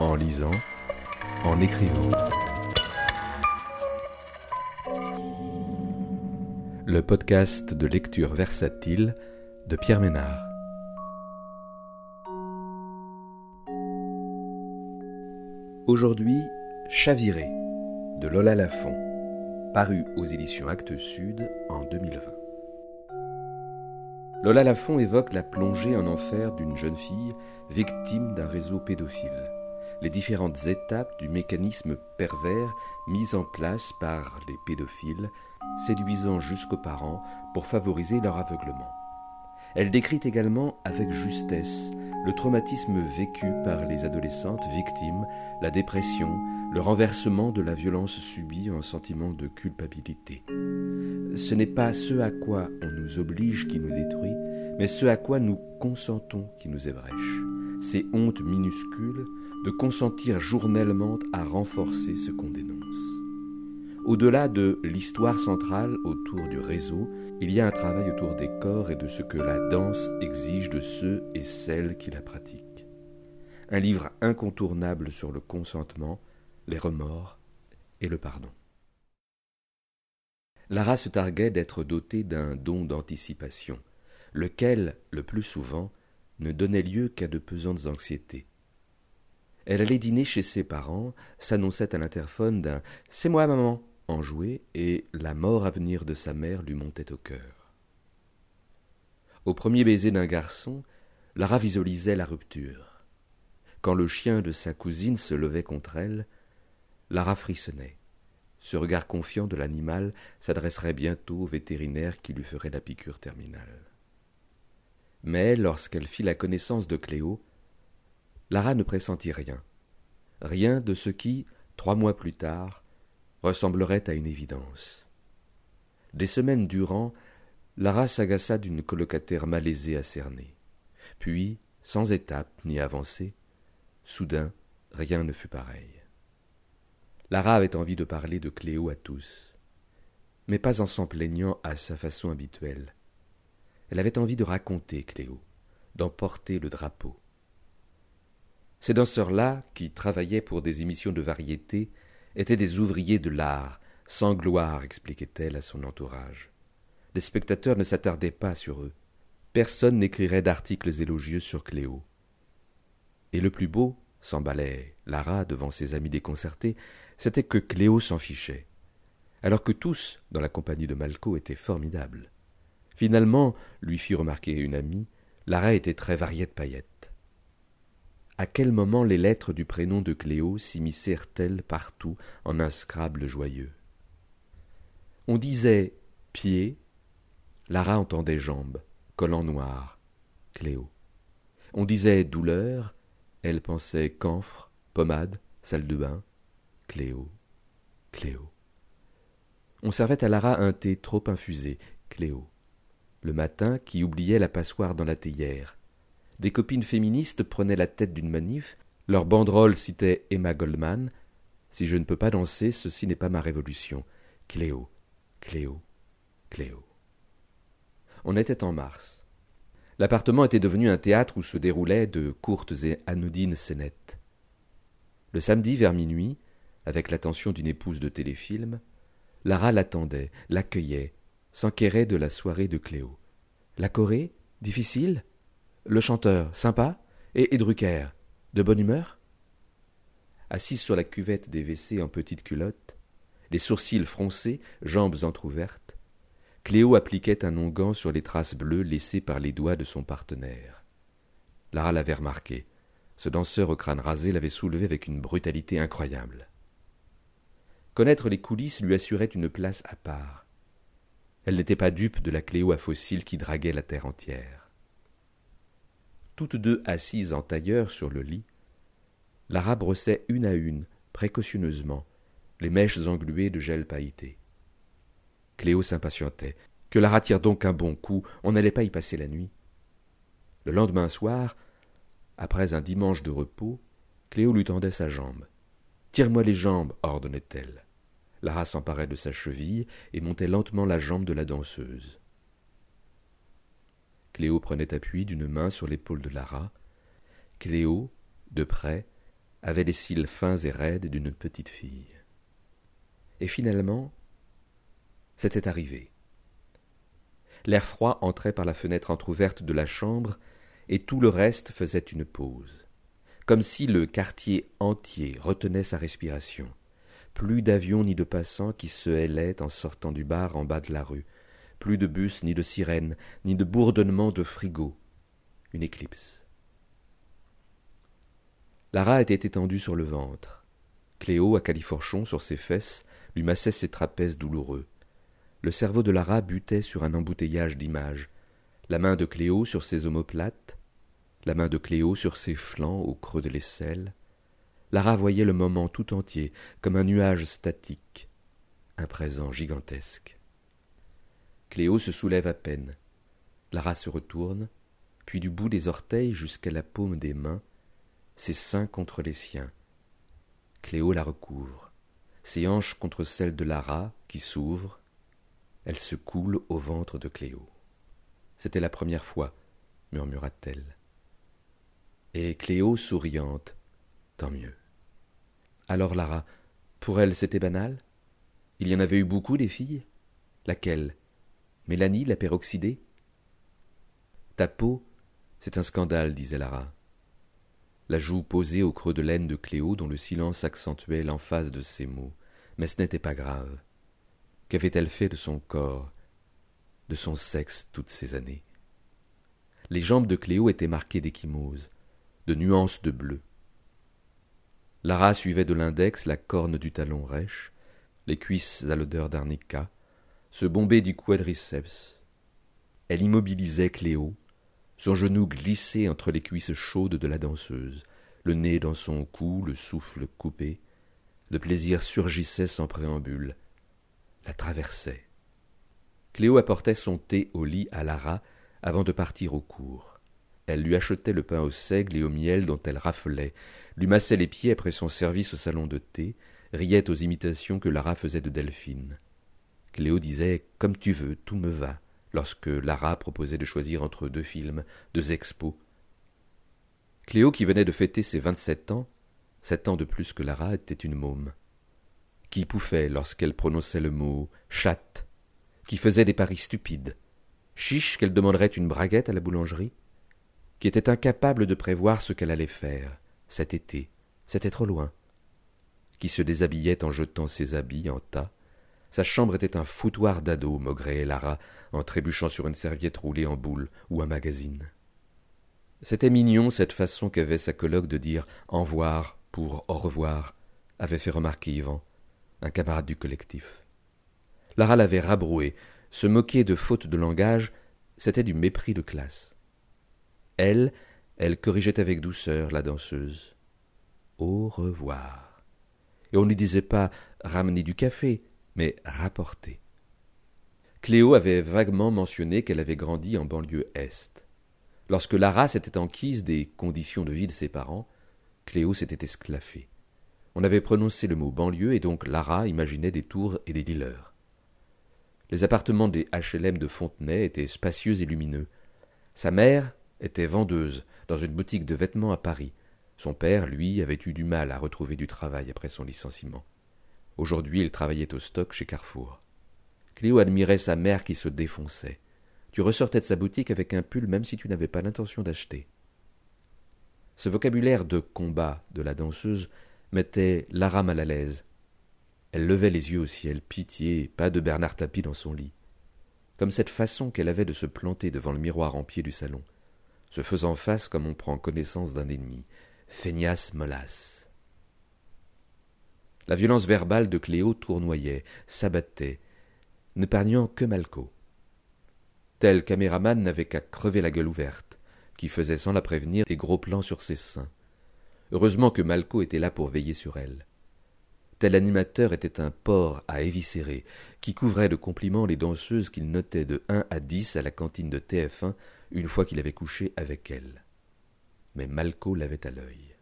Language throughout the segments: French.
en lisant, en écrivant. Le podcast de lecture versatile de Pierre Ménard. Aujourd'hui, Chaviré de Lola Lafont, paru aux éditions Actes Sud en 2020. Lola Lafont évoque la plongée en enfer d'une jeune fille victime d'un réseau pédophile, les différentes étapes du mécanisme pervers mis en place par les pédophiles, séduisant jusqu'aux parents pour favoriser leur aveuglement. Elle décrit également avec justesse le traumatisme vécu par les adolescentes victimes, la dépression, le renversement de la violence subie en sentiment de culpabilité. Ce n'est pas ce à quoi on nous oblige qui nous détruit, mais ce à quoi nous consentons qui nous ébrèche. Ces hontes minuscules de consentir journellement à renforcer ce qu'on dénonce. Au-delà de l'histoire centrale autour du réseau, il y a un travail autour des corps et de ce que la danse exige de ceux et celles qui la pratiquent. Un livre incontournable sur le consentement, les remords et le pardon. Lara se targuait d'être dotée d'un don d'anticipation, lequel, le plus souvent, ne donnait lieu qu'à de pesantes anxiétés. Elle allait dîner chez ses parents, s'annonçait à l'interphone d'un C'est moi, maman enjoué, et la mort à venir de sa mère lui montait au cœur. Au premier baiser d'un garçon, Lara visualisait la rupture. Quand le chien de sa cousine se levait contre elle, Lara frissonnait. Ce regard confiant de l'animal s'adresserait bientôt au vétérinaire qui lui ferait la piqûre terminale. Mais lorsqu'elle fit la connaissance de Cléo, Lara ne pressentit rien, rien de ce qui, trois mois plus tard, ressemblerait à une évidence. Des semaines durant, Lara s'agaça d'une colocataire malaisée à cerner. Puis, sans étape ni avancée, soudain, rien ne fut pareil. Lara avait envie de parler de Cléo à tous, mais pas en s'en plaignant à sa façon habituelle. Elle avait envie de raconter Cléo, d'en porter le drapeau. Ces danseurs-là, qui travaillaient pour des émissions de variété, étaient des ouvriers de l'art, sans gloire, expliquait-elle à son entourage. Les spectateurs ne s'attardaient pas sur eux. Personne n'écrirait d'articles élogieux sur Cléo. Et le plus beau, s'emballait Lara devant ses amis déconcertés, c'était que Cléo s'en fichait, alors que tous, dans la compagnie de Malco, étaient formidables. Finalement, lui fit remarquer une amie, Lara était très variée de paillettes à quel moment les lettres du prénom de Cléo s'immiscèrent-elles partout en un scrable joyeux? On disait pied, Lara entendait jambes, collant noir, Cléo. On disait douleur, elle pensait camphre, pommade, salle de bain, Cléo, Cléo. On servait à Lara un thé trop infusé, Cléo. Le matin, qui oubliait la passoire dans la théière, des copines féministes prenaient la tête d'une manif, leur banderole citait Emma Goldman. Si je ne peux pas danser, ceci n'est pas ma révolution. Cléo, Cléo, Cléo. On était en mars. L'appartement était devenu un théâtre où se déroulaient de courtes et anodines scénettes. Le samedi vers minuit, avec l'attention d'une épouse de téléfilm, Lara l'attendait, l'accueillait, s'enquérait de la soirée de Cléo. La Corée Difficile? Le chanteur, sympa, et, Drucker, de bonne humeur? Assise sur la cuvette des WC en petite culotte, les sourcils froncés, jambes entr'ouvertes, Cléo appliquait un onguent sur les traces bleues laissées par les doigts de son partenaire. Lara l'avait remarqué. Ce danseur au crâne rasé l'avait soulevé avec une brutalité incroyable. Connaître les coulisses lui assurait une place à part. Elle n'était pas dupe de la Cléo à fossiles qui draguait la terre entière toutes deux assises en tailleur sur le lit, Lara brossait une à une, précautionneusement, les mèches engluées de gel pailleté. Cléo s'impatientait. Que Lara tire donc un bon coup, on n'allait pas y passer la nuit. Le lendemain soir, après un dimanche de repos, Cléo lui tendait sa jambe. Tire-moi les jambes, ordonnait-elle. Lara s'emparait de sa cheville et montait lentement la jambe de la danseuse. Cléo prenait appui d'une main sur l'épaule de Lara. Cléo, de près, avait les cils fins et raides d'une petite fille. Et finalement, c'était arrivé. L'air froid entrait par la fenêtre entr'ouverte de la chambre, et tout le reste faisait une pause, comme si le quartier entier retenait sa respiration. Plus d'avions ni de passants qui se hélaient en sortant du bar en bas de la rue, plus de bus ni de sirènes, ni de bourdonnement de frigos. Une éclipse. Lara était étendue sur le ventre. Cléo, à califorchon sur ses fesses, lui massait ses trapèzes douloureux. Le cerveau de Lara butait sur un embouteillage d'images. La main de Cléo sur ses omoplates, la main de Cléo sur ses flancs au creux de l'aisselle. Lara voyait le moment tout entier comme un nuage statique, un présent gigantesque. Cléo se soulève à peine. Lara se retourne, puis du bout des orteils jusqu'à la paume des mains, ses seins contre les siens. Cléo la recouvre, ses hanches contre celles de Lara, qui s'ouvrent, elle se coule au ventre de Cléo. C'était la première fois, murmura-t-elle. Et Cléo souriante, tant mieux. Alors Lara, pour elle c'était banal? Il y en avait eu beaucoup des filles? Laquelle? Mélanie, la peroxydée Ta peau, c'est un scandale, disait Lara la joue posée au creux de l'aine de Cléo dont le silence accentuait l'emphase de ses mots. Mais ce n'était pas grave. Qu'avait-elle fait de son corps, de son sexe toutes ces années? Les jambes de Cléo étaient marquées d'échymoses, de nuances de bleu. Lara suivait de l'index la corne du talon rêche, les cuisses à l'odeur d'arnica, se bombait du quadriceps. Elle immobilisait Cléo, son genou glissé entre les cuisses chaudes de la danseuse, le nez dans son cou, le souffle coupé. Le plaisir surgissait sans préambule, la traversait. Cléo apportait son thé au lit à Lara avant de partir au cours. Elle lui achetait le pain au seigle et au miel dont elle raffolait, lui massait les pieds après son service au salon de thé, riait aux imitations que Lara faisait de Delphine. Cléo disait Comme tu veux, tout me va lorsque Lara proposait de choisir entre deux films, deux expos. Cléo, qui venait de fêter ses vingt-sept ans, sept ans de plus que Lara, était une môme, qui pouffait lorsqu'elle prononçait le mot chatte, qui faisait des paris stupides, chiche qu'elle demanderait une braguette à la boulangerie, qui était incapable de prévoir ce qu'elle allait faire cet été, c'était trop loin, qui se déshabillait en jetant ses habits en tas, sa chambre était un foutoir d'ado, maugréait Lara, en trébuchant sur une serviette roulée en boule ou un magazine. C'était mignon cette façon qu'avait sa colloque de dire au revoir pour au revoir, avait fait remarquer Yvan, un camarade du collectif. Lara l'avait rabroué, se moquer de fautes de langage, c'était du mépris de classe. Elle, elle corrigeait avec douceur la danseuse. Au revoir. Et on ne disait pas ramener du café, mais rapportée. Cléo avait vaguement mentionné qu'elle avait grandi en banlieue est. Lorsque Lara s'était enquise des conditions de vie de ses parents, Cléo s'était esclaffée. On avait prononcé le mot banlieue et donc Lara imaginait des tours et des dealers. Les appartements des HLM de Fontenay étaient spacieux et lumineux. Sa mère était vendeuse dans une boutique de vêtements à Paris. Son père, lui, avait eu du mal à retrouver du travail après son licenciement. Aujourd'hui, il travaillait au stock chez Carrefour. Cléo admirait sa mère qui se défonçait. Tu ressortais de sa boutique avec un pull même si tu n'avais pas l'intention d'acheter. Ce vocabulaire de combat de la danseuse mettait Lara mal à l'aise. Elle levait les yeux au ciel, pitié, pas de Bernard Tapie dans son lit. Comme cette façon qu'elle avait de se planter devant le miroir en pied du salon, se faisant face comme on prend connaissance d'un ennemi, feignasse molasse. La violence verbale de Cléo tournoyait, s'abattait, n'épargnant que Malco. Tel caméraman n'avait qu'à crever la gueule ouverte, qui faisait sans la prévenir des gros plans sur ses seins. Heureusement que Malco était là pour veiller sur elle. Tel animateur était un porc à éviscérer, qui couvrait de compliments les danseuses qu'il notait de un à dix à la cantine de TF1 une fois qu'il avait couché avec elle. Mais Malco l'avait à l'œil.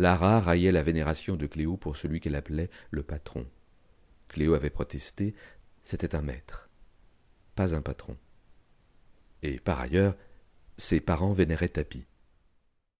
Lara raillait la vénération de Cléo pour celui qu'elle appelait le patron. Cléo avait protesté, c'était un maître, pas un patron. Et par ailleurs, ses parents vénéraient Tapi.